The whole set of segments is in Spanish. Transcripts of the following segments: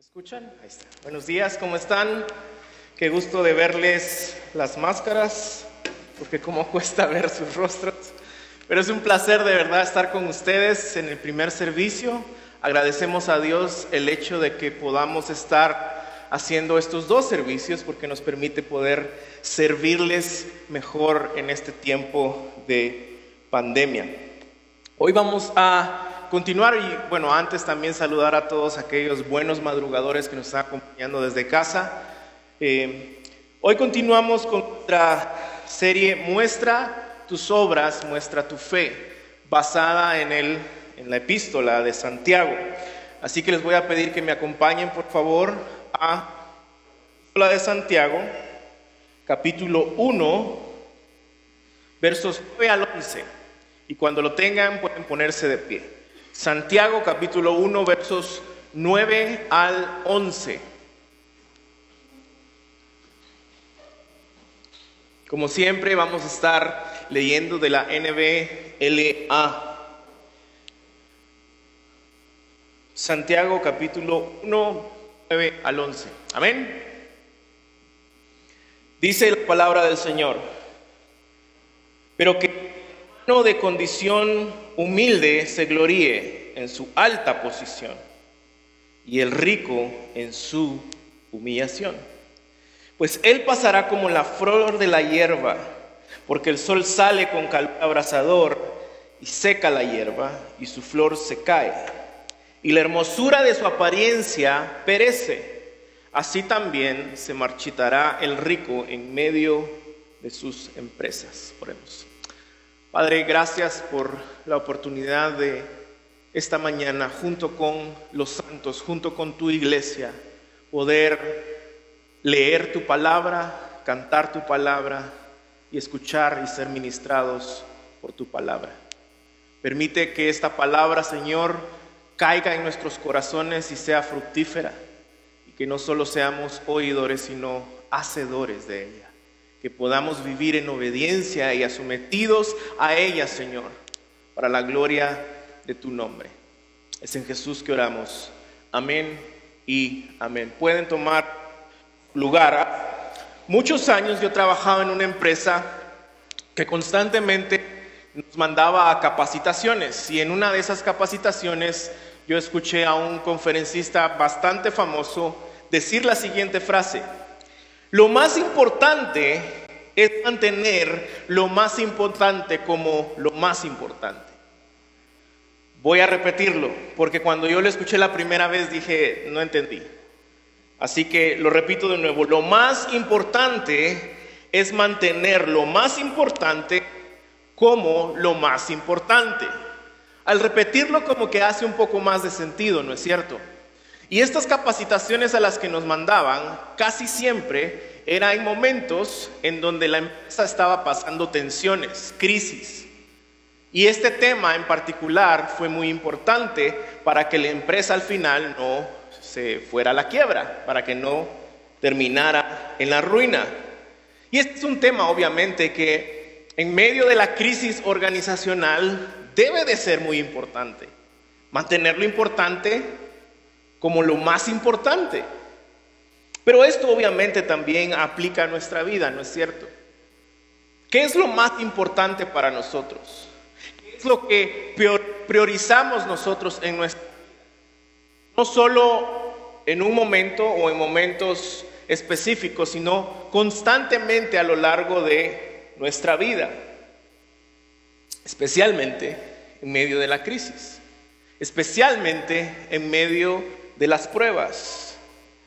escuchan? Ahí está. Buenos días, ¿cómo están? Qué gusto de verles las máscaras, porque cómo cuesta ver sus rostros. Pero es un placer de verdad estar con ustedes en el primer servicio. Agradecemos a Dios el hecho de que podamos estar haciendo estos dos servicios porque nos permite poder servirles mejor en este tiempo de pandemia. Hoy vamos a continuar y bueno, antes también saludar a todos aquellos buenos madrugadores que nos están acompañando desde casa. Eh, hoy continuamos con nuestra serie Muestra tus obras, muestra tu fe, basada en, el, en la epístola de Santiago. Así que les voy a pedir que me acompañen por favor a la de Santiago, capítulo 1, versos 9 al 11. Y cuando lo tengan pueden ponerse de pie. Santiago capítulo 1 versos 9 al 11. Como siempre vamos a estar leyendo de la NBLA. Santiago capítulo 1, 9 al 11. Amén. Dice la palabra del Señor, pero que no de condición humilde se gloríe en su alta posición y el rico en su humillación. Pues él pasará como la flor de la hierba, porque el sol sale con calor abrasador y seca la hierba y su flor se cae. Y la hermosura de su apariencia perece. Así también se marchitará el rico en medio de sus empresas. Padre, gracias por la oportunidad de esta mañana, junto con los santos, junto con tu iglesia, poder leer tu palabra, cantar tu palabra y escuchar y ser ministrados por tu palabra. Permite que esta palabra, Señor, caiga en nuestros corazones y sea fructífera, y que no solo seamos oidores, sino hacedores de ella que podamos vivir en obediencia y sometidos a ella, Señor, para la gloria de tu nombre. Es en Jesús que oramos. Amén y amén. Pueden tomar lugar. Muchos años yo trabajaba en una empresa que constantemente nos mandaba a capacitaciones y en una de esas capacitaciones yo escuché a un conferencista bastante famoso decir la siguiente frase. Lo más importante es mantener lo más importante como lo más importante. Voy a repetirlo, porque cuando yo lo escuché la primera vez dije, no entendí. Así que lo repito de nuevo, lo más importante es mantener lo más importante como lo más importante. Al repetirlo como que hace un poco más de sentido, ¿no es cierto? Y estas capacitaciones a las que nos mandaban casi siempre eran en momentos en donde la empresa estaba pasando tensiones, crisis. Y este tema en particular fue muy importante para que la empresa al final no se fuera a la quiebra, para que no terminara en la ruina. Y este es un tema obviamente que en medio de la crisis organizacional debe de ser muy importante. Mantenerlo importante como lo más importante. Pero esto obviamente también aplica a nuestra vida, ¿no es cierto? ¿Qué es lo más importante para nosotros? ¿Qué es lo que priorizamos nosotros en nuestra vida? No solo en un momento o en momentos específicos, sino constantemente a lo largo de nuestra vida, especialmente en medio de la crisis, especialmente en medio de las pruebas.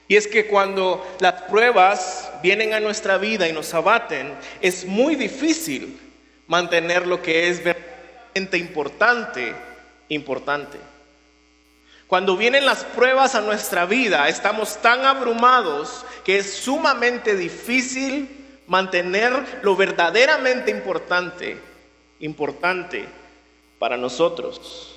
Y es que cuando las pruebas vienen a nuestra vida y nos abaten, es muy difícil mantener lo que es verdaderamente importante, importante. Cuando vienen las pruebas a nuestra vida, estamos tan abrumados que es sumamente difícil mantener lo verdaderamente importante, importante para nosotros.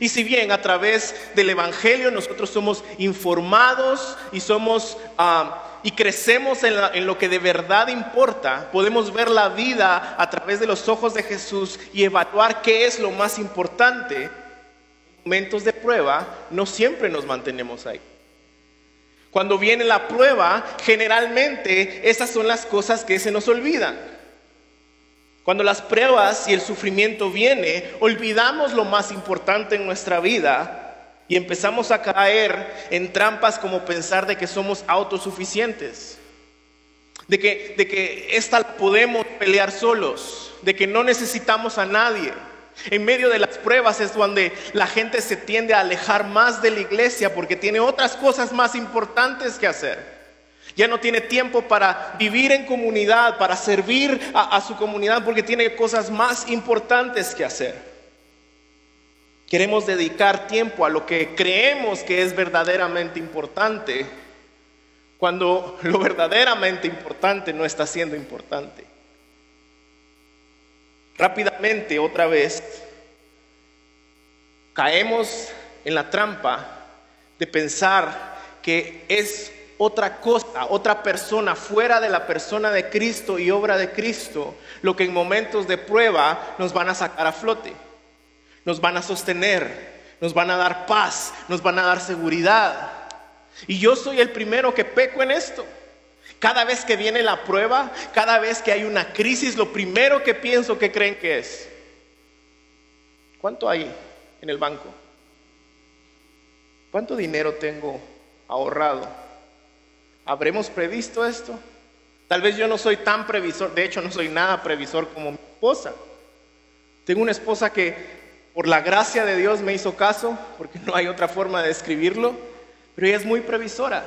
Y si bien a través del Evangelio nosotros somos informados y somos ah, y crecemos en, en, lo que de verdad importa, podemos ver la vida a través de los ojos de Jesús y evaluar qué es lo más importante. En momentos de prueba no siempre nos mantenemos ahí. Cuando viene la prueba, generalmente esas son las cosas que se nos olvidan. Cuando las pruebas y el sufrimiento viene, olvidamos lo más importante en nuestra vida y empezamos a caer en trampas como pensar de que somos autosuficientes, de que, de que esta podemos pelear solos, de que no necesitamos a nadie. En medio de las pruebas es donde la gente se tiende a alejar más de la iglesia porque tiene otras cosas más importantes que hacer. Ya no tiene tiempo para vivir en comunidad, para servir a, su comunidad porque tiene cosas más importantes que hacer. Queremos dedicar tiempo a lo que creemos que es verdaderamente importante cuando lo verdaderamente importante no está siendo importante. Rápidamente, otra vez, caemos en la trampa de pensar que es otra cosa, otra persona fuera de la persona de Cristo y obra de Cristo, lo que en momentos de prueba nos van a sacar a flote, nos van a sostener, nos van a dar paz, nos van a dar seguridad. Y yo soy el primero que peco en esto. Cada vez que viene la prueba, cada vez que hay una crisis, lo primero que pienso que creen que es, ¿cuánto hay en el banco? ¿Cuánto dinero tengo ahorrado? ¿Habremos previsto esto? Tal vez yo no soy tan previsor, de hecho no soy nada previsor como mi esposa. Tengo una esposa que por la gracia de Dios me hizo caso, porque no hay otra forma de describirlo, pero ella es muy previsora.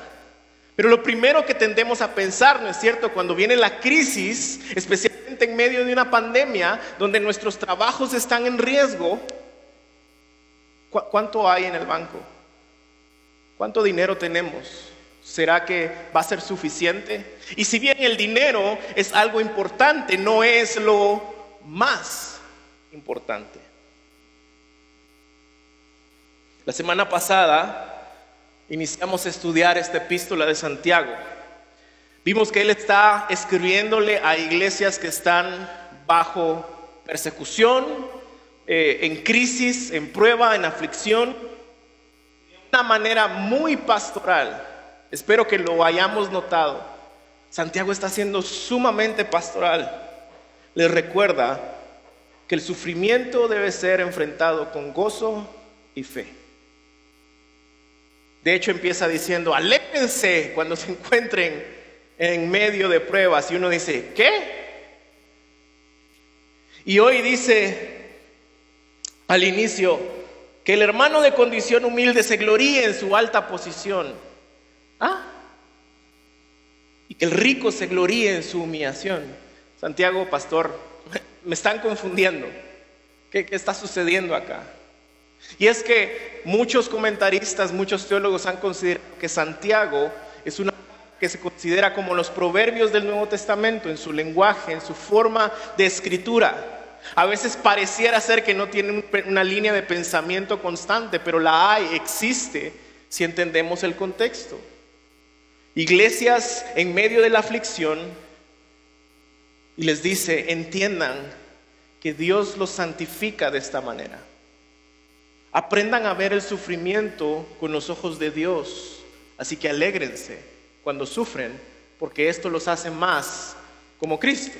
Pero lo primero que tendemos a pensar, ¿no es cierto? Cuando viene la crisis, especialmente en medio de una pandemia, donde nuestros trabajos están en riesgo, ¿cuánto hay en el banco? ¿Cuánto dinero tenemos? ¿Será que va a ser suficiente? Y si bien el dinero es algo importante, no es lo más importante. La semana pasada iniciamos a estudiar esta epístola de Santiago. Vimos que él está escribiéndole a iglesias que están bajo persecución, eh, en crisis, en prueba, en aflicción, de una manera muy pastoral. Espero que lo hayamos notado. Santiago está siendo sumamente pastoral. Les recuerda que el sufrimiento debe ser enfrentado con gozo y fe. De hecho, empieza diciendo, aléjense cuando se encuentren en medio de pruebas. Y uno dice, ¿qué? Y hoy dice al inicio que el hermano de condición humilde se gloríe en su alta posición. ¿Ah? Y que el rico se gloríe en su humillación. Santiago, pastor, me están confundiendo. ¿Qué, está sucediendo acá? Y es que muchos comentaristas, muchos teólogos han considerado que Santiago es una que se considera como los proverbios del Nuevo Testamento en su lenguaje, en su forma de escritura. A veces pareciera ser que no tiene una línea de pensamiento constante, pero la hay, existe, si entendemos el contexto. Iglesias en medio de la aflicción y les dice, entiendan que Dios los santifica de esta manera. Aprendan a ver el sufrimiento con los ojos de Dios. Así que alégrense cuando sufren, porque esto los hace más como Cristo.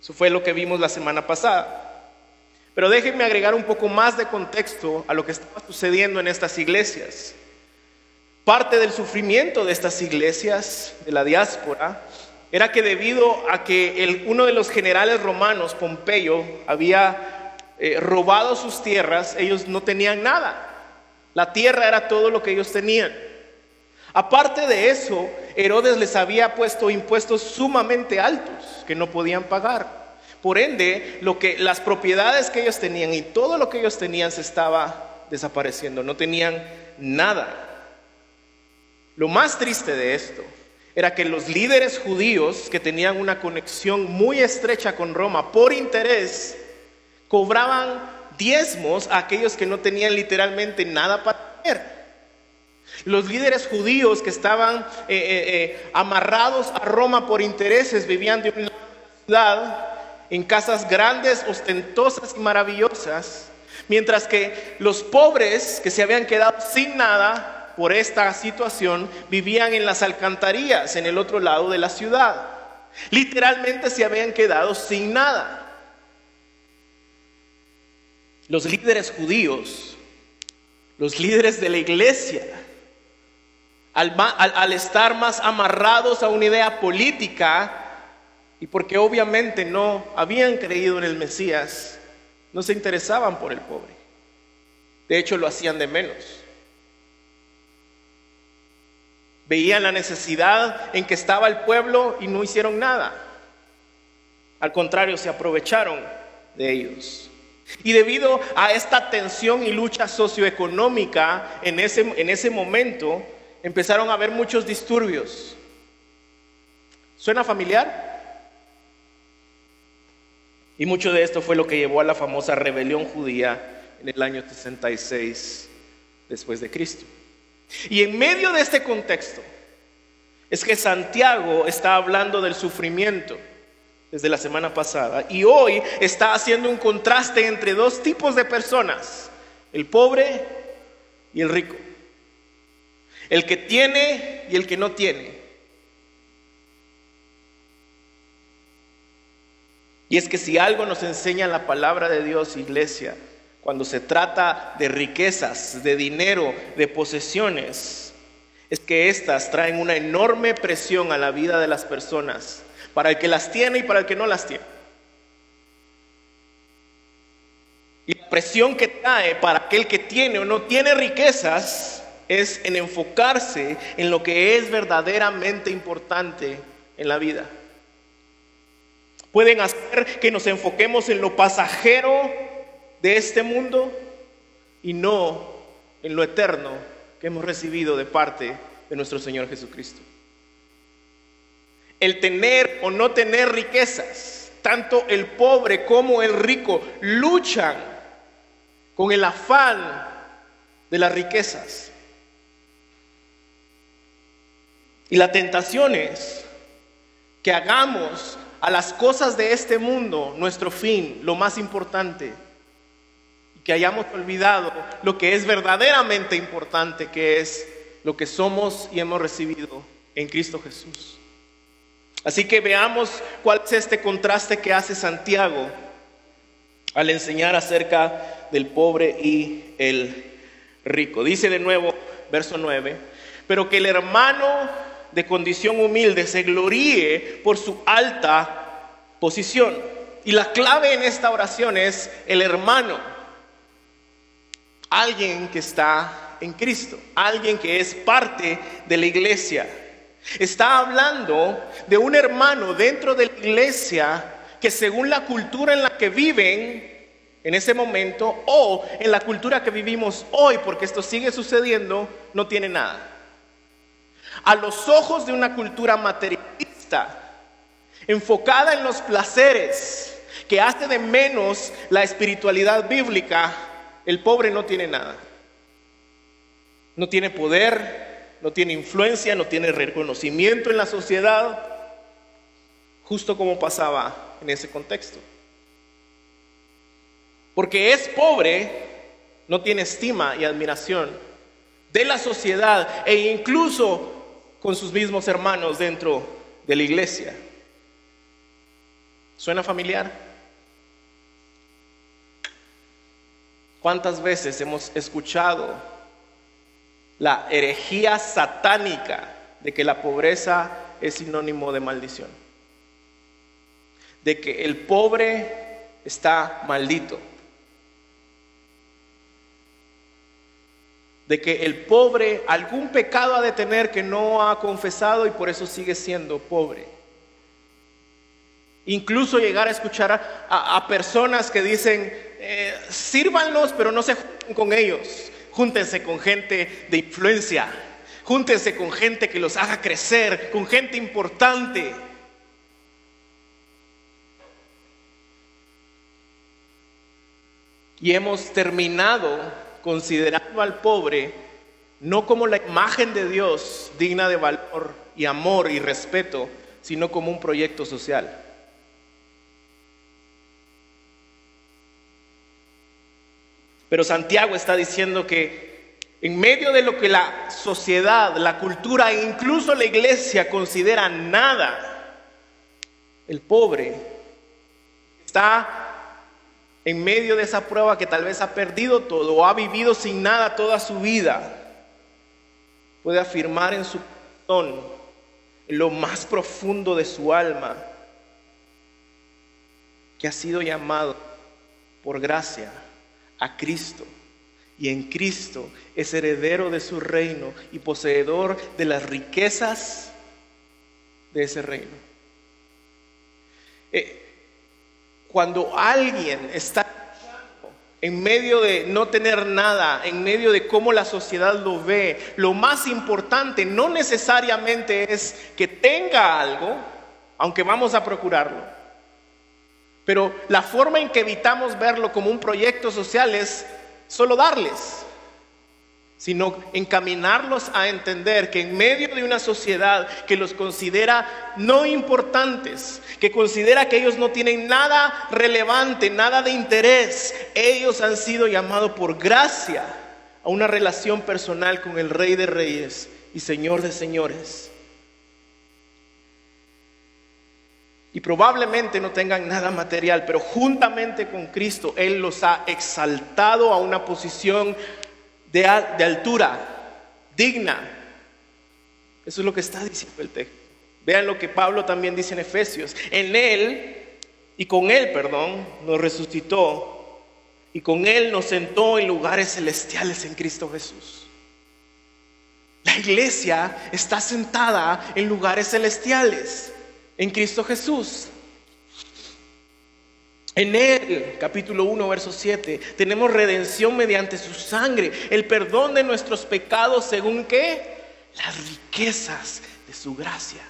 Eso fue lo que vimos la semana pasada. Pero déjenme agregar un poco más de contexto a lo que estaba sucediendo en estas iglesias. Parte del sufrimiento de estas iglesias, de la diáspora, era que debido a que uno de los generales romanos, Pompeyo, había eh, robado sus tierras, ellos no tenían nada. La tierra era todo lo que ellos tenían. Aparte de eso, Herodes les había puesto impuestos sumamente altos que no podían pagar. Por ende, lo que las propiedades que ellos tenían y todo lo que ellos tenían se estaba desapareciendo, no tenían nada. Lo más triste de esto era que los líderes judíos que tenían una conexión muy estrecha con Roma por interés cobraban diezmos a aquellos que no tenían literalmente nada para comer. Los líderes judíos que estaban eh, eh, eh, amarrados a Roma por intereses vivían de una ciudad en casas grandes, ostentosas y maravillosas, mientras que los pobres que se habían quedado sin nada por esta situación vivían en las alcantarillas en el otro lado de la ciudad. Literalmente se habían quedado sin nada. Los líderes judíos, los líderes de la iglesia, al, estar más amarrados a una idea política, y porque obviamente no habían creído en el Mesías, no se interesaban por el pobre. De hecho, lo hacían de menos. Veían la necesidad en que estaba el pueblo y no hicieron nada. Al contrario, se aprovecharon de ellos. Y debido a esta tensión y lucha socioeconómica en ese, en ese momento, empezaron a haber muchos disturbios. ¿Suena familiar? Y mucho de esto fue lo que llevó a la famosa rebelión judía en el año 66 después de Cristo. Y en medio de este contexto es que Santiago está hablando del sufrimiento desde la semana pasada y hoy está haciendo un contraste entre dos tipos de personas, el pobre y el rico, el que tiene y el que no tiene. Y es que si algo nos enseña la palabra de Dios, iglesia, cuando se trata de riquezas, de dinero, de posesiones, es que éstas traen una enorme presión a la vida de las personas, para el que las tiene y para el que no las tiene. Y la presión que trae para aquel que tiene o no tiene riquezas es en enfocarse en lo que es verdaderamente importante en la vida pueden hacer que nos enfoquemos en lo pasajero de este mundo y no en lo eterno que hemos recibido de parte de nuestro Señor Jesucristo. El tener o no tener riquezas, tanto el pobre como el rico luchan con el afán de las riquezas. Y la tentación es que hagamos a las cosas de este mundo nuestro fin, lo más importante, que hayamos olvidado lo que es verdaderamente importante, que es lo que somos y hemos recibido en Cristo Jesús. Así que veamos cuál es este contraste que hace Santiago al enseñar acerca del pobre y el rico. Dice de nuevo, verso 9, pero que el hermano de condición humilde se gloríe por su alta posición. Y la clave en esta oración es el hermano, alguien que está en Cristo, alguien que es parte de la iglesia. Está hablando de un hermano dentro de la iglesia que según la cultura en la que viven en ese momento o en la cultura que vivimos hoy, porque esto sigue sucediendo, no tiene nada a los ojos de una cultura materialista, enfocada en los placeres, que hace de menos la espiritualidad bíblica, el pobre no tiene nada. No tiene poder, no tiene influencia, no tiene reconocimiento en la sociedad, justo como pasaba en ese contexto. Porque es pobre, no tiene estima y admiración de la sociedad e incluso con sus mismos hermanos dentro de la iglesia. ¿Suena familiar? ¿Cuántas veces hemos escuchado la herejía satánica de que la pobreza es sinónimo de maldición? De que el pobre está maldito. de que el pobre algún pecado ha de tener que no ha confesado y por eso sigue siendo pobre. Incluso llegar a escuchar a, personas que dicen, eh, sírvanlos, pero no se junten con ellos. Júntense con gente de influencia. Júntense con gente que los haga crecer, con gente importante. Y hemos terminado considerando al pobre no como la imagen de Dios digna de valor y amor y respeto, sino como un proyecto social. Pero Santiago está diciendo que en medio de lo que la sociedad, la cultura e incluso la iglesia considera nada, el pobre está en medio de esa prueba que tal vez ha perdido todo o ha vivido sin nada toda su vida, puede afirmar en su corazón, en lo más profundo de su alma, que ha sido llamado por gracia a Cristo y en Cristo es heredero de su reino y poseedor de las riquezas de ese reino. Eh, cuando alguien está en medio de no tener nada, en medio de cómo la sociedad lo ve, lo más importante no necesariamente es que tenga algo, aunque vamos a procurarlo. Pero la forma en que evitamos verlo como un proyecto social es solo darles, sino encaminarlos a entender que en medio de una sociedad que los considera no importantes, que considera que ellos no tienen nada relevante, nada de interés, ellos han sido llamados por gracia a una relación personal con el Rey de Reyes y Señor de Señores. Y probablemente no tengan nada material, pero juntamente con Cristo Él los ha exaltado a una posición de, altura, digna. Eso es lo que está diciendo el texto. Vean lo que Pablo también dice en Efesios. En Él, y con Él, perdón, nos resucitó y con Él nos sentó en lugares celestiales en Cristo Jesús. La iglesia está sentada en lugares celestiales en Cristo Jesús. En Él, capítulo 1, verso 7, tenemos redención mediante su sangre, el perdón de nuestros pecados según qué? Las riquezas de su gracia.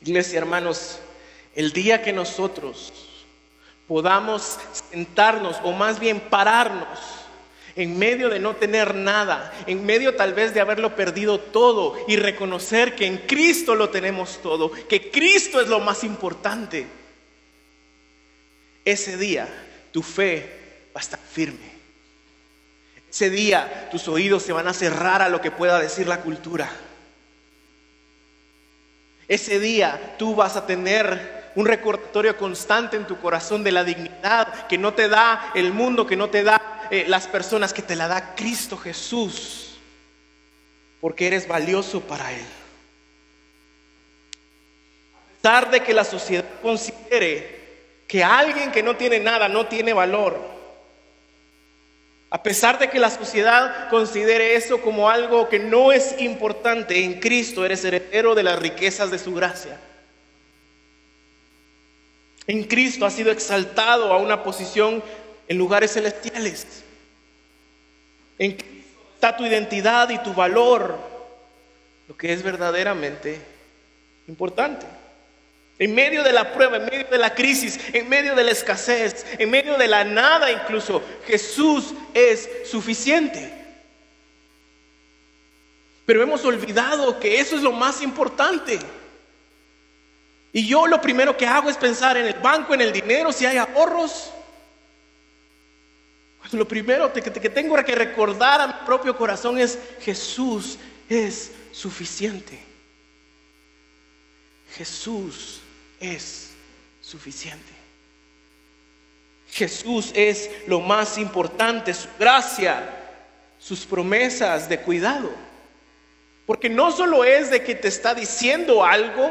Iglesia, hermanos, el día que nosotros podamos sentarnos, o más bien pararnos, en medio de no tener nada, en medio tal vez de haberlo perdido todo y reconocer que en Cristo lo tenemos todo, que Cristo es lo más importante, ese día tu fe va a estar firme. Ese día tus oídos se van a cerrar a lo que pueda decir la cultura. Ese día tú vas a tener un recordatorio constante en tu corazón de la dignidad que no te da el mundo, que no te da eh, las personas que te la da Cristo Jesús, porque eres valioso para Él. A pesar de que la sociedad considere que alguien que no tiene nada no tiene valor, a pesar de que la sociedad considere eso como algo que no es importante, en Cristo eres heredero de las riquezas de su gracia. En Cristo has sido exaltado a una posición en lugares celestiales. En está tu identidad y tu valor, lo que es verdaderamente importante. En medio de la prueba, en medio de la crisis, en medio de la escasez, en medio de la nada incluso, Jesús es suficiente. Pero hemos olvidado que eso es lo más importante. Y yo lo primero que hago es pensar en el banco, en el dinero, si hay ahorros. Lo primero que tengo que recordar a mi propio corazón es Jesús es suficiente. Jesús es suficiente. Jesús es lo más importante, su gracia, sus promesas de cuidado. Porque no solo es de que te está diciendo algo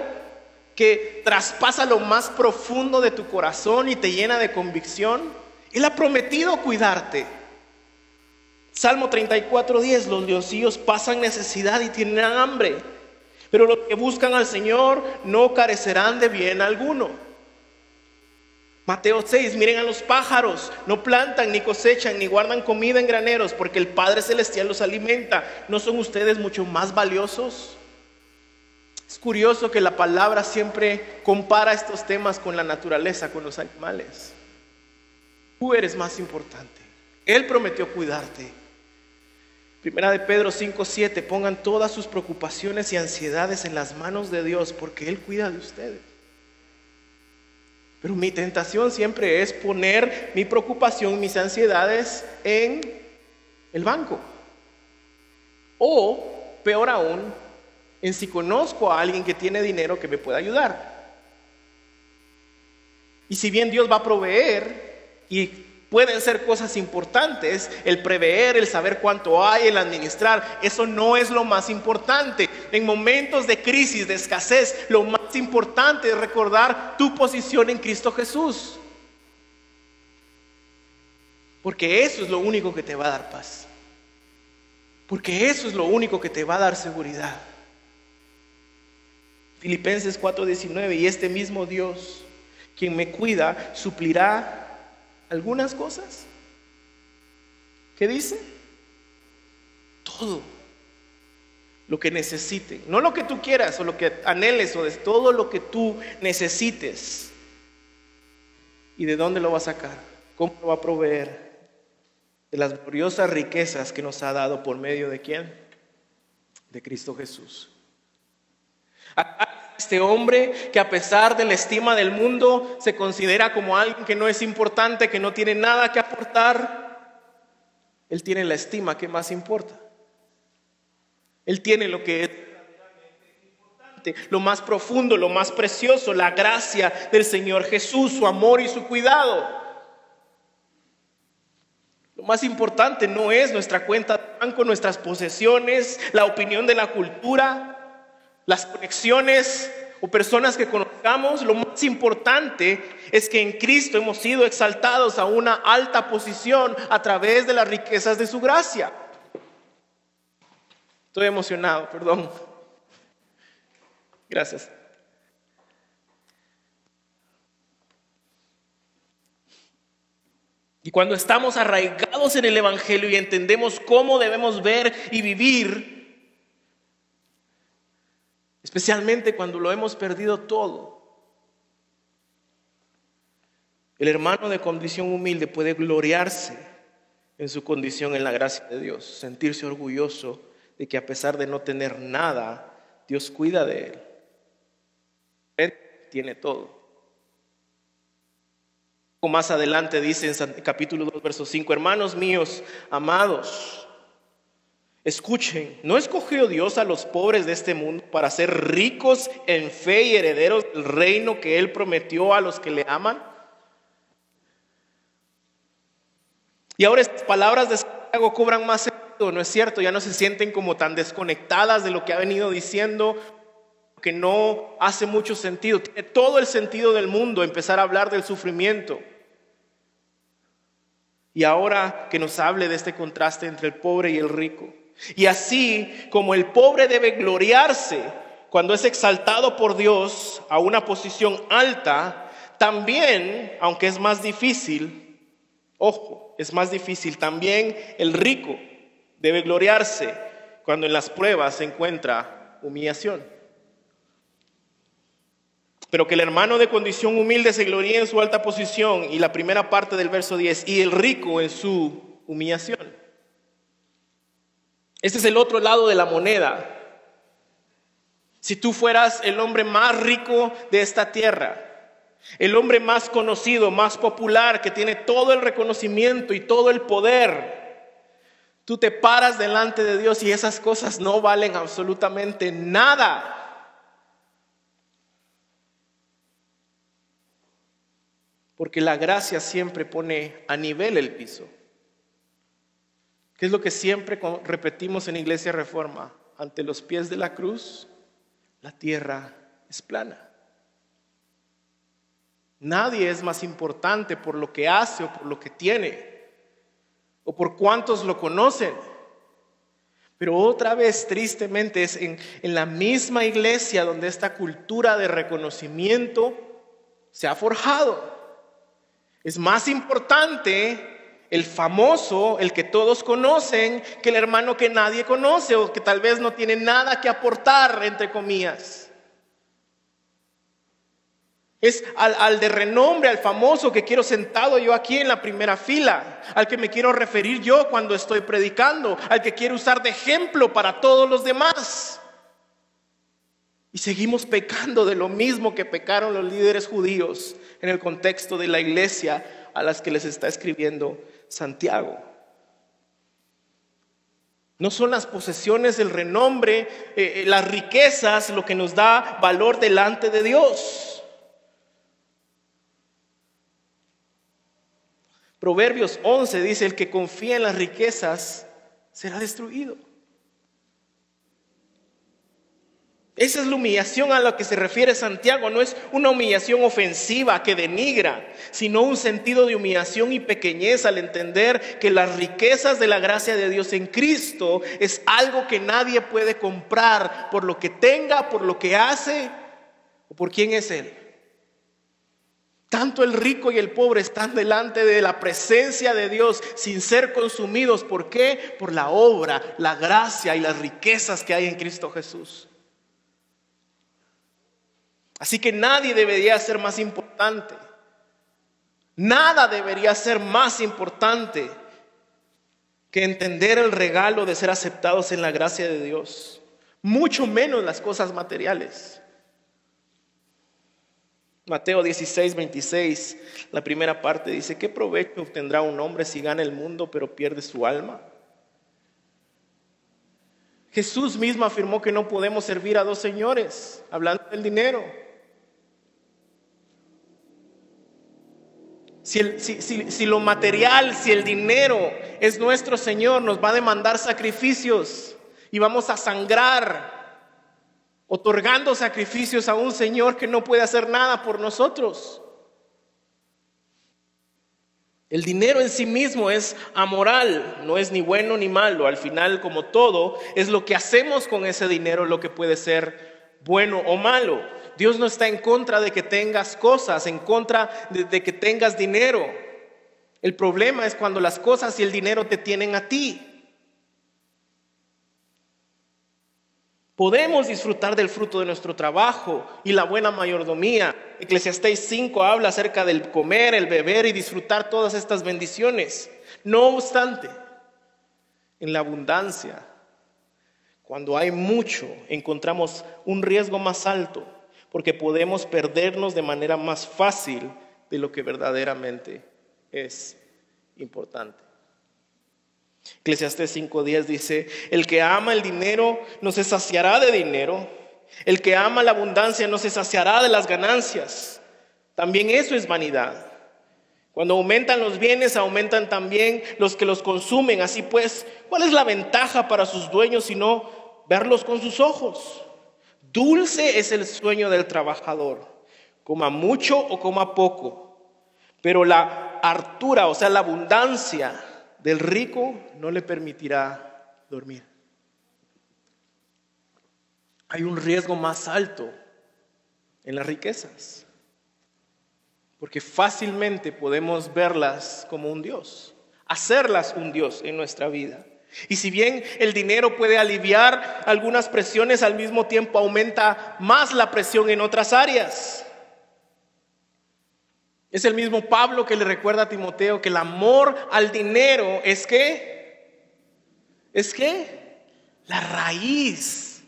que traspasa lo más profundo de tu corazón y te llena de convicción, él ha prometido cuidarte. Salmo 34:10, los diosíos pasan necesidad y tienen hambre, pero los que buscan al Señor no carecerán de bien alguno. Mateo 6, miren a los pájaros, no plantan ni cosechan ni guardan comida en graneros, porque el Padre Celestial los alimenta. ¿No son ustedes mucho más valiosos? Es curioso que la palabra siempre compara estos temas con la naturaleza, con los animales. Tú eres más importante. Él prometió cuidarte. Primera de Pedro 5:7, pongan todas sus preocupaciones y ansiedades en las manos de Dios porque Él cuida de ustedes. Pero mi tentación siempre es poner mi preocupación, mis ansiedades en el banco. O, peor aún, en si conozco a alguien que tiene dinero que me pueda ayudar. Y si bien Dios va a proveer y pueden ser cosas importantes, el prever, el saber cuánto hay, el administrar, eso no es lo más importante. En momentos de crisis, de escasez, lo más importante es recordar tu posición en Cristo Jesús. Porque eso es lo único que te va a dar paz. Porque eso es lo único que te va a dar seguridad. Filipenses 4:19, y este mismo Dios, quien me cuida, suplirá algunas cosas. ¿Qué dice? Todo lo que necesite, no lo que tú quieras o lo que anheles o de todo lo que tú necesites. ¿Y de dónde lo va a sacar? ¿Cómo lo va a proveer? De las gloriosas riquezas que nos ha dado por medio de quién? De Cristo Jesús este hombre que a pesar de la estima del mundo se considera como alguien que no es importante, que no tiene nada que aportar, él tiene la estima que más importa. Él tiene lo que es importante, lo más profundo, lo más precioso, la gracia del Señor Jesús, su amor y su cuidado. Lo más importante no es nuestra cuenta de banco, nuestras posesiones, la opinión de la cultura, las conexiones o personas que conozcamos, lo más importante es que en Cristo hemos sido exaltados a una alta posición a través de las riquezas de su gracia. Estoy emocionado, perdón. Gracias. Y cuando estamos arraigados en el Evangelio y entendemos cómo debemos ver y vivir, especialmente cuando lo hemos perdido todo. El hermano de condición humilde puede gloriarse en su condición en la gracia de Dios, sentirse orgulloso de que a pesar de no tener nada, Dios cuida de él. Él tiene todo. Más adelante dice en capítulo 2, verso 5, hermanos míos, amados, Escuchen, ¿no escogió Dios a los pobres de este mundo para ser ricos en fe y herederos del reino que Él prometió a los que le aman? Y ahora estas palabras de Santiago cobran más sentido, ¿no es cierto? Ya no se sienten como tan desconectadas de lo que ha venido diciendo, que no hace mucho sentido. Tiene todo el sentido del mundo empezar a hablar del sufrimiento. Y ahora que nos hable de este contraste entre el pobre y el rico. Y así como el pobre debe gloriarse cuando es exaltado por Dios a una posición alta, también, aunque es más difícil, ojo, es más difícil, también el rico debe gloriarse cuando en las pruebas se encuentra humillación. Pero que el hermano de condición humilde se gloríe en su alta posición y la primera parte del verso 10, y el rico en su humillación. Este es el otro lado de la moneda. Si tú fueras el hombre más rico de esta tierra, el hombre más conocido, más popular, que tiene todo el reconocimiento y todo el poder, tú te paras delante de Dios y esas cosas no valen absolutamente nada. Porque la gracia siempre pone a nivel el piso. ¿Qué es lo que siempre repetimos en Iglesia Reforma? Ante los pies de la cruz, la tierra es plana. Nadie es más importante por lo que hace o por lo que tiene o por cuántos lo conocen. Pero otra vez, tristemente, es en, la misma iglesia donde esta cultura de reconocimiento se ha forjado. Es más importante el famoso, el que todos conocen, que el hermano que nadie conoce o que tal vez no tiene nada que aportar, entre comillas. Es al, de renombre, al famoso que quiero sentado yo aquí en la primera fila, al que me quiero referir yo cuando estoy predicando, al que quiero usar de ejemplo para todos los demás. Y seguimos pecando de lo mismo que pecaron los líderes judíos en el contexto de la iglesia a las que les está escribiendo Santiago. No son las posesiones, el renombre, eh, eh, las riquezas lo que nos da valor delante de Dios. Proverbios 11 dice, el que confía en las riquezas será destruido. Esa es la humillación a la que se refiere Santiago. No es una humillación ofensiva que denigra, sino un sentido de humillación y pequeñez al entender que las riquezas de la gracia de Dios en Cristo es algo que nadie puede comprar por lo que tenga, por lo que hace o por quién es Él. Tanto el rico y el pobre están delante de la presencia de Dios sin ser consumidos. ¿Por qué? Por la obra, la gracia y las riquezas que hay en Cristo Jesús. Así que nadie debería ser más importante. Nada debería ser más importante que entender el regalo de ser aceptados en la gracia de Dios. Mucho menos las cosas materiales. Mateo 16, 26, la primera parte dice, ¿qué provecho obtendrá un hombre si gana el mundo pero pierde su alma? Jesús mismo afirmó que no podemos servir a dos señores, hablando del dinero. Si, lo material, si el dinero es nuestro Señor, nos va a demandar sacrificios y vamos a sangrar otorgando sacrificios a un Señor que no puede hacer nada por nosotros. El dinero en sí mismo es amoral, no es ni bueno ni malo. Al final, como todo, es lo que hacemos con ese dinero lo que puede ser bueno o malo. Dios no está en contra de que tengas cosas, en contra de, que tengas dinero. El problema es cuando las cosas y el dinero te tienen a ti. Podemos disfrutar del fruto de nuestro trabajo y la buena mayordomía. Eclesiastés 5 habla acerca del comer, el beber y disfrutar todas estas bendiciones. No obstante, en la abundancia, cuando hay mucho, encontramos un riesgo más alto porque podemos perdernos de manera más fácil de lo que verdaderamente es importante. Eclesiastes 5.10 dice, el que ama el dinero no se saciará de dinero, el que ama la abundancia no se saciará de las ganancias. También eso es vanidad. Cuando aumentan los bienes, aumentan también los que los consumen. Así pues, ¿cuál es la ventaja para sus dueños sino verlos con sus ojos? Dulce es el sueño del trabajador, coma mucho o coma poco, pero la hartura, o sea, la abundancia del rico no le permitirá dormir. Hay un riesgo más alto en las riquezas, porque fácilmente podemos verlas como un Dios, hacerlas un Dios en nuestra vida. Y si bien el dinero puede aliviar algunas presiones, al mismo tiempo aumenta más la presión en otras áreas. Es el mismo Pablo que le recuerda a Timoteo que el amor al dinero es que, es que la raíz,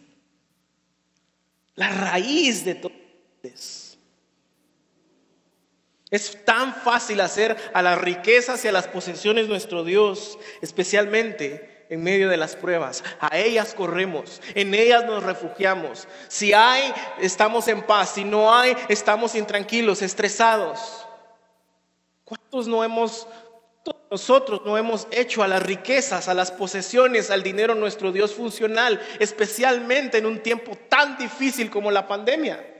la raíz de todo. Es tan fácil hacer a las riquezas y a las posesiones nuestro Dios, especialmente en medio de las pruebas. A ellas corremos, en ellas nos refugiamos. Si hay, estamos en paz. Si no hay, estamos intranquilos, estresados. ¿Cuántos no hemos, nosotros no hemos hecho a las riquezas, a las posesiones, al dinero nuestro Dios funcional, especialmente en un tiempo tan difícil como la pandemia?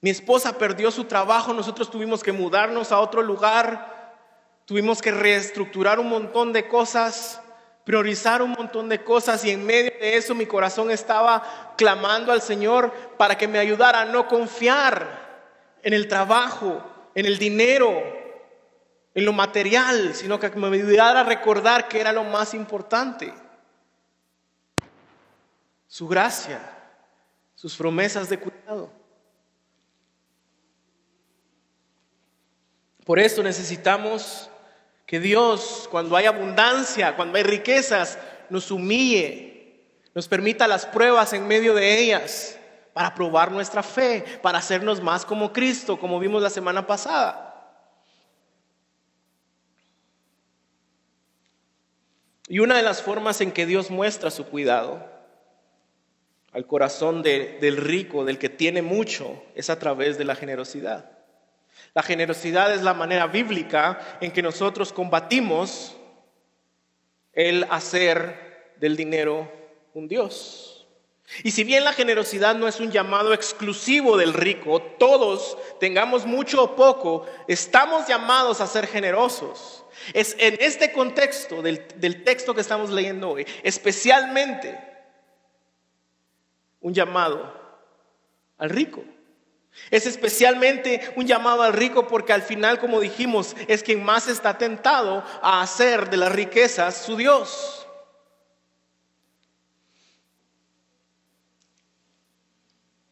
Mi esposa perdió su trabajo, nosotros tuvimos que mudarnos a otro lugar Tuvimos que reestructurar un montón de cosas, priorizar un montón de cosas y en medio de eso mi corazón estaba clamando al Señor para que me ayudara a no confiar en el trabajo, en el dinero, en lo material, sino que me ayudara a recordar que era lo más importante. Su gracia, sus promesas de cuidado. Por eso necesitamos que Dios, cuando hay abundancia, cuando hay riquezas, nos humille, nos permita las pruebas en medio de ellas para probar nuestra fe, para hacernos más como Cristo, como vimos la semana pasada. Y una de las formas en que Dios muestra su cuidado al corazón del rico, del que tiene mucho, es a través de la generosidad. La generosidad es la manera bíblica en que nosotros combatimos el hacer del dinero un Dios. Y si bien la generosidad no es un llamado exclusivo del rico, todos, tengamos mucho o poco, estamos llamados a ser generosos. Es en este contexto del, del texto que estamos leyendo hoy, especialmente un llamado al rico. Es especialmente un llamado al rico porque al final, como dijimos, es quien más está tentado a hacer de las riquezas su Dios.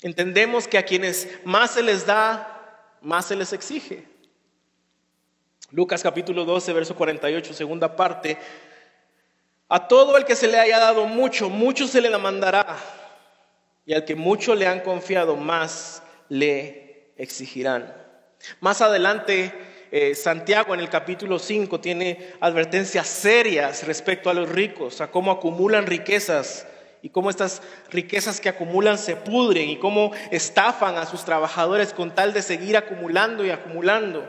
Entendemos que a quienes más se les da, más se les exige. Lucas capítulo 12, verso 48, segunda parte. A todo el que se le haya dado mucho, mucho se le demandará. Y al que mucho le han confiado, más le exigirán. Más adelante, eh, Santiago en el capítulo 5 tiene advertencias serias respecto a los ricos, a cómo acumulan riquezas y cómo estas riquezas que acumulan se pudren y cómo estafan a sus trabajadores con tal de seguir acumulando y acumulando.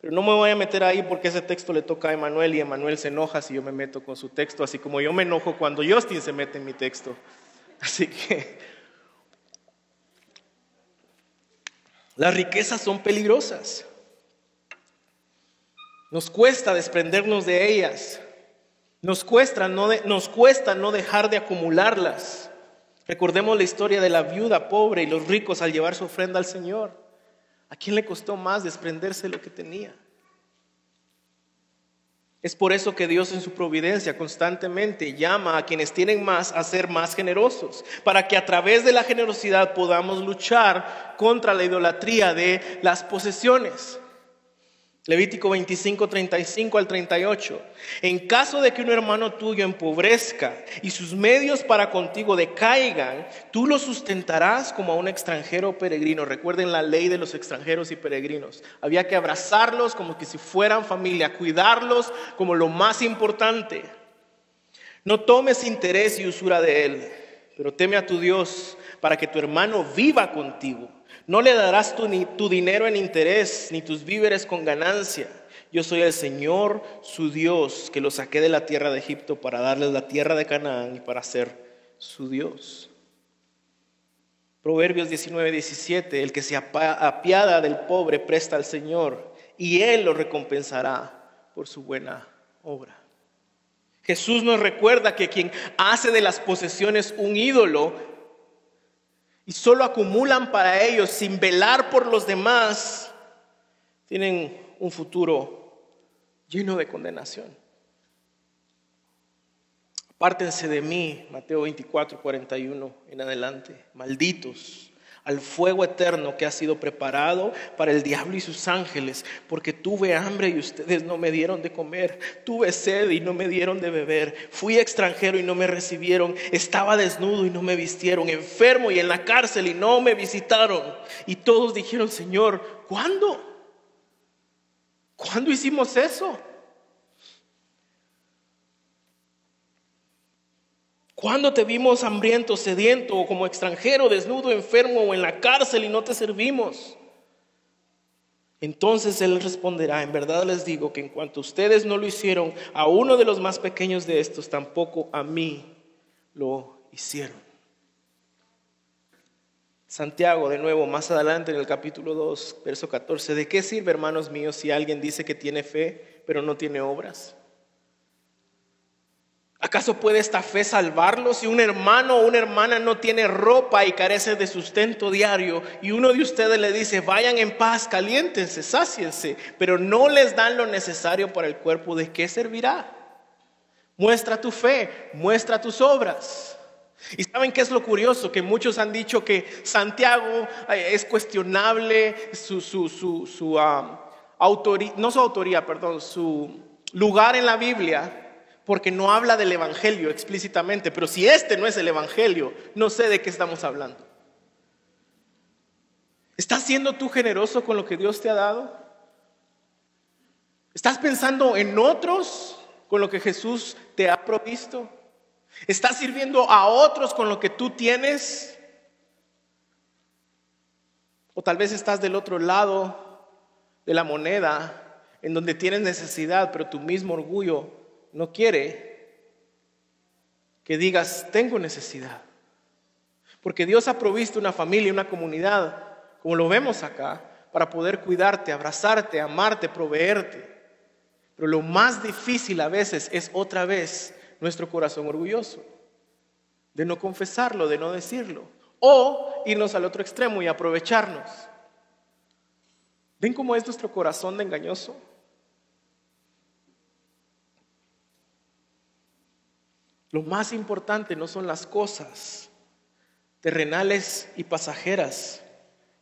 Pero no me voy a meter ahí porque ese texto le toca a Emanuel y Emanuel se enoja si yo me meto con su texto, así como yo me enojo cuando Justin se mete en mi texto. Así que Las riquezas son peligrosas. Nos cuesta desprendernos de ellas. Nos cuesta, no nos cuesta no dejar de acumularlas. Recordemos la historia de la viuda pobre y los ricos al llevar su ofrenda al Señor. ¿A quién le costó más desprenderse de lo que tenía? Es por eso que Dios en su providencia constantemente llama a quienes tienen más a ser más generosos, para que a través de la generosidad podamos luchar contra la idolatría de las posesiones. Levítico 25, 35 al 38. En caso de que un hermano tuyo empobrezca y sus medios para contigo decaigan, tú lo sustentarás como a un extranjero peregrino. Recuerden la ley de los extranjeros y peregrinos. Había que abrazarlos como que si fueran familia, cuidarlos como lo más importante. No tomes interés y usura de él, pero teme a tu Dios para que tu hermano viva contigo. No le darás tu, dinero en interés, ni tus víveres con ganancia. Yo soy el Señor, su Dios, que lo saqué de la tierra de Egipto para darles la tierra de Canaán y para ser su Dios. Proverbios 19, 17, el que se apiada del pobre presta al Señor y Él lo recompensará por su buena obra. Jesús nos recuerda que quien hace de las posesiones un ídolo y solo acumulan para ellos sin velar por los demás, tienen un futuro lleno de condenación. Apártense de mí, Mateo 24, 41 en adelante, malditos al fuego eterno que ha sido preparado para el diablo y sus ángeles, porque tuve hambre y ustedes no me dieron de comer, tuve sed y no me dieron de beber, fui extranjero y no me recibieron, estaba desnudo y no me vistieron, enfermo y en la cárcel y no me visitaron. Y todos dijeron, Señor, ¿cuándo? ¿Cuándo hicimos eso? ¿Cuándo te vimos hambriento, sediento o como extranjero, desnudo, enfermo o en la cárcel y no te servimos? Entonces Él responderá, en verdad les digo que en cuanto ustedes no lo hicieron a uno de los más pequeños de estos, tampoco a mí lo hicieron. Santiago, de nuevo, más adelante en el capítulo 2, verso 14, ¿de qué sirve, hermanos míos, si alguien dice que tiene fe, pero no tiene obras? ¿Acaso puede esta fe salvarlo si un hermano o una hermana no tiene ropa y carece de sustento diario y uno de ustedes le dice, vayan en paz, caliéntense, sáciense, pero no les dan lo necesario para el cuerpo, ¿de qué servirá? Muestra tu fe, muestra tus obras. ¿Y saben qué es lo curioso? Que muchos han dicho que Santiago eh, es cuestionable su, su, su, su ah, no su autoría, perdón, su lugar en la Biblia porque no habla del Evangelio explícitamente, pero si este no es el Evangelio, no sé de qué estamos hablando. ¿Estás siendo tú generoso con lo que Dios te ha dado? ¿Estás pensando en otros con lo que Jesús te ha provisto? ¿Estás sirviendo a otros con lo que tú tienes? O tal vez estás del otro lado de la moneda, en donde tienes necesidad, pero tu mismo orgullo no quiere que digas, tengo necesidad. Porque Dios ha provisto una familia, una comunidad, como lo vemos acá, para poder cuidarte, abrazarte, amarte, proveerte. Pero lo más difícil a veces es otra vez nuestro corazón orgulloso, de no confesarlo, de no decirlo, o irnos al otro extremo y aprovecharnos. ¿Ven cómo es nuestro corazón de engañoso? Lo más importante no son las cosas terrenales y pasajeras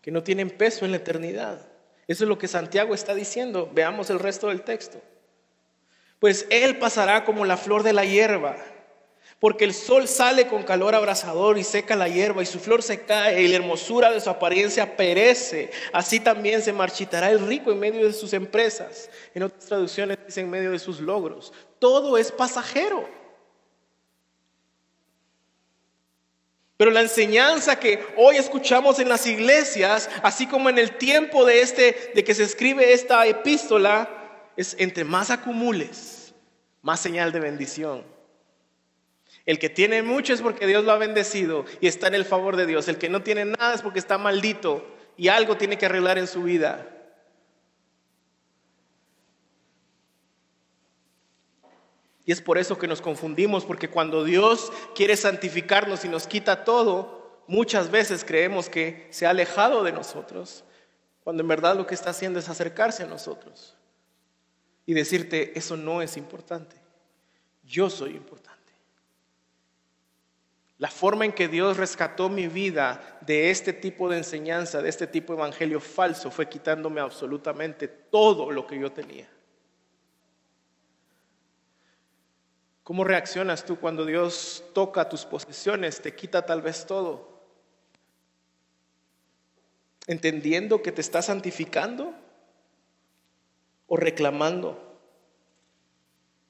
que no tienen peso en la eternidad. Eso es lo que Santiago está diciendo. Veamos el resto del texto. Pues Él pasará como la flor de la hierba, porque el sol sale con calor abrasador y seca la hierba y su flor se cae y la hermosura de su apariencia perece. Así también se marchitará el rico en medio de sus empresas. En otras traducciones dice en medio de sus logros. Todo es pasajero. Pero la enseñanza que hoy escuchamos en las iglesias, así como en el tiempo de este de que se escribe esta epístola, es entre más acumules, más señal de bendición. El que tiene mucho es porque Dios lo ha bendecido y está en el favor de Dios. El que no tiene nada es porque está maldito y algo tiene que arreglar en su vida. Y es por eso que nos confundimos, porque cuando Dios quiere santificarnos y nos quita todo, muchas veces creemos que se ha alejado de nosotros, cuando en verdad lo que está haciendo es acercarse a nosotros y decirte, eso no es importante, yo soy importante. La forma en que Dios rescató mi vida de este tipo de enseñanza, de este tipo de evangelio falso, fue quitándome absolutamente todo lo que yo tenía. ¿Cómo reaccionas tú cuando Dios toca tus posesiones, te quita tal vez todo? ¿Entendiendo que te está santificando o reclamando?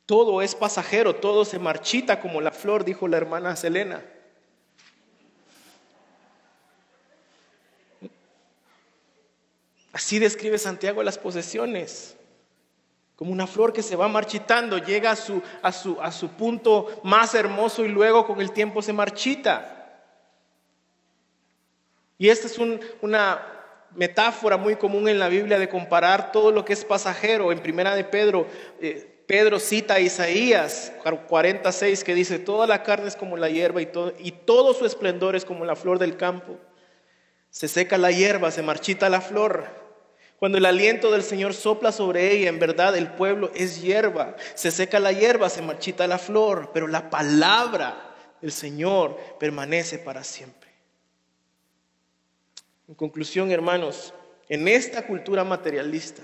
Todo es pasajero, todo se marchita como la flor, dijo la hermana Selena. Así describe Santiago las posesiones como una flor que se va marchitando, llega a su, a su, a su punto más hermoso y luego con el tiempo se marchita. Y esta es una metáfora muy común en la Biblia de comparar todo lo que es pasajero. En primera de Pedro, eh, Pedro cita a Isaías 46 que dice, toda la carne es como la hierba y todo, y todo su esplendor es como la flor del campo. Se seca la hierba, se marchita la flor cuando el aliento del Señor sopla sobre ella, en verdad el pueblo es hierba. Se seca la hierba, se marchita la flor, pero la palabra del Señor permanece para siempre. En conclusión, hermanos, en esta cultura materialista,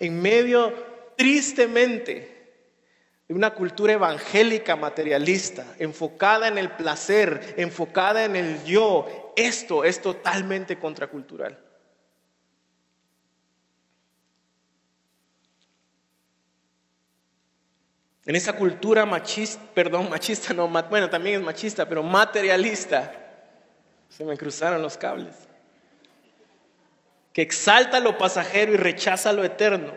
en medio tristemente de una cultura evangélica materialista, enfocada en el placer, enfocada en el yo, esto es totalmente contracultural. En esa cultura machista, perdón, machista, no, bueno, también es machista, pero materialista, se me cruzaron los cables, que exalta lo pasajero y rechaza lo eterno.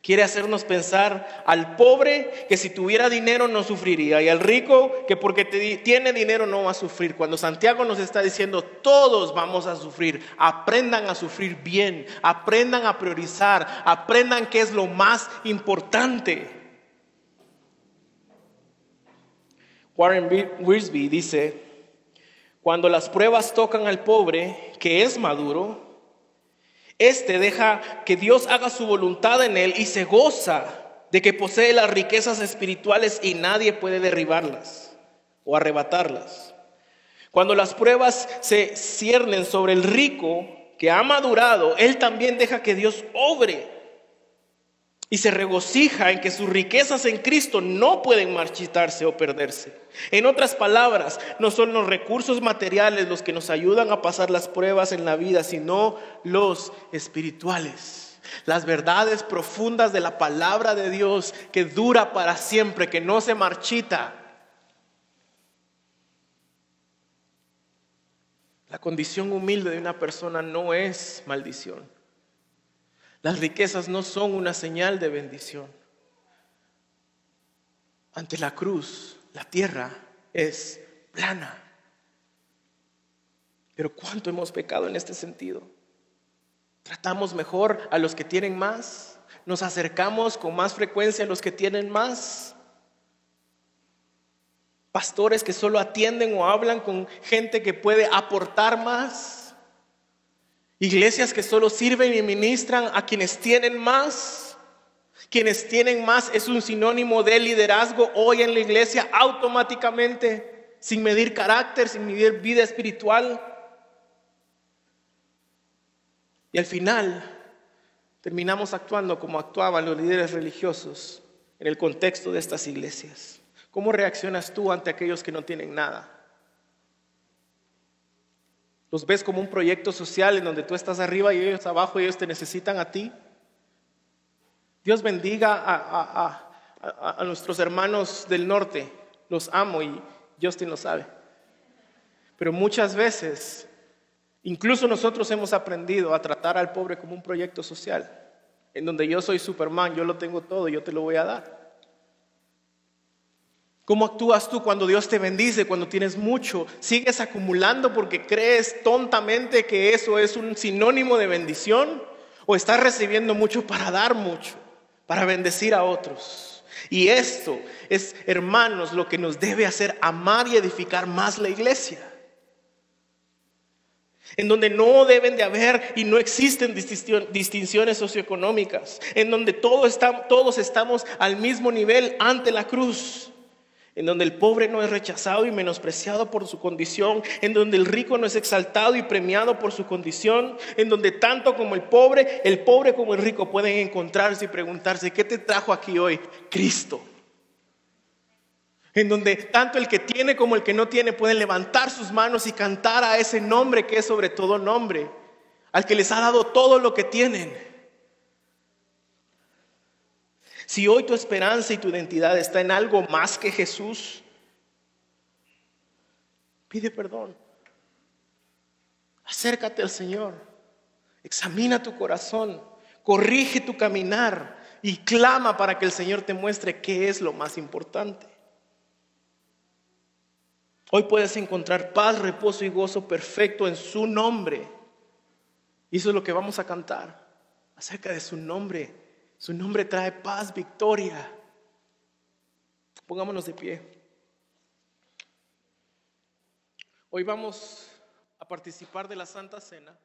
Quiere hacernos pensar al pobre que si tuviera dinero no sufriría y al rico que porque tiene dinero no va a sufrir. Cuando Santiago nos está diciendo todos vamos a sufrir, aprendan a sufrir bien, aprendan a priorizar, aprendan qué es lo más importante. Warren Wiersbe dice, cuando las pruebas tocan al pobre, que es maduro, éste deja que Dios haga su voluntad en él y se goza de que posee las riquezas espirituales y nadie puede derribarlas o arrebatarlas. Cuando las pruebas se ciernen sobre el rico que ha madurado, él también deja que Dios obre y se regocija en que sus riquezas en Cristo no pueden marchitarse o perderse. En otras palabras, no son los recursos materiales los que nos ayudan a pasar las pruebas en la vida, sino los espirituales. Las verdades profundas de la palabra de Dios que dura para siempre, que no se marchita. La condición humilde de una persona no es maldición. Las riquezas no son una señal de bendición. Ante la cruz, la tierra es plana. Pero ¿cuánto hemos pecado en este sentido? Tratamos mejor a los que tienen más. Nos acercamos con más frecuencia a los que tienen más. Pastores que solo atienden o hablan con gente que puede aportar más. Iglesias que solo sirven y ministran a quienes tienen más. Quienes tienen más es un sinónimo de liderazgo hoy en la iglesia automáticamente, sin medir carácter, sin medir vida espiritual. Y al final terminamos actuando como actuaban los líderes religiosos en el contexto de estas iglesias. ¿Cómo reaccionas tú ante aquellos que no tienen nada? Los ves como un proyecto social en donde tú estás arriba y ellos abajo y ellos te necesitan a ti. Dios bendiga a, nuestros hermanos del norte. Los amo y Justin lo sabe. Pero muchas veces, incluso nosotros hemos aprendido a tratar al pobre como un proyecto social, en donde yo soy Superman, yo lo tengo todo, yo te lo voy a dar. ¿Cómo actúas tú cuando Dios te bendice, cuando tienes mucho? ¿Sigues acumulando porque crees tontamente que eso es un sinónimo de bendición? ¿O estás recibiendo mucho para dar mucho, para bendecir a otros? Y esto es, hermanos, lo que nos debe hacer amar y edificar más la iglesia. En donde no deben de haber y no existen distinciones socioeconómicas. En donde todos estamos al mismo nivel ante la cruz en donde el pobre no es rechazado y menospreciado por su condición, en donde el rico no es exaltado y premiado por su condición, en donde tanto como el pobre, el pobre como el rico pueden encontrarse y preguntarse, ¿qué te trajo aquí hoy? Cristo. En donde tanto el que tiene como el que no tiene pueden levantar sus manos y cantar a ese nombre que es sobre todo nombre, al que les ha dado todo lo que tienen. Si hoy tu esperanza y tu identidad está en algo más que Jesús, pide perdón. Acércate al Señor. Examina tu corazón. Corrige tu caminar y clama para que el Señor te muestre qué es lo más importante. Hoy puedes encontrar paz, reposo y gozo perfecto en su nombre. Y eso es lo que vamos a cantar acerca de su nombre su nombre trae paz, victoria. Pongámonos de pie. Hoy vamos a participar de la Santa Cena.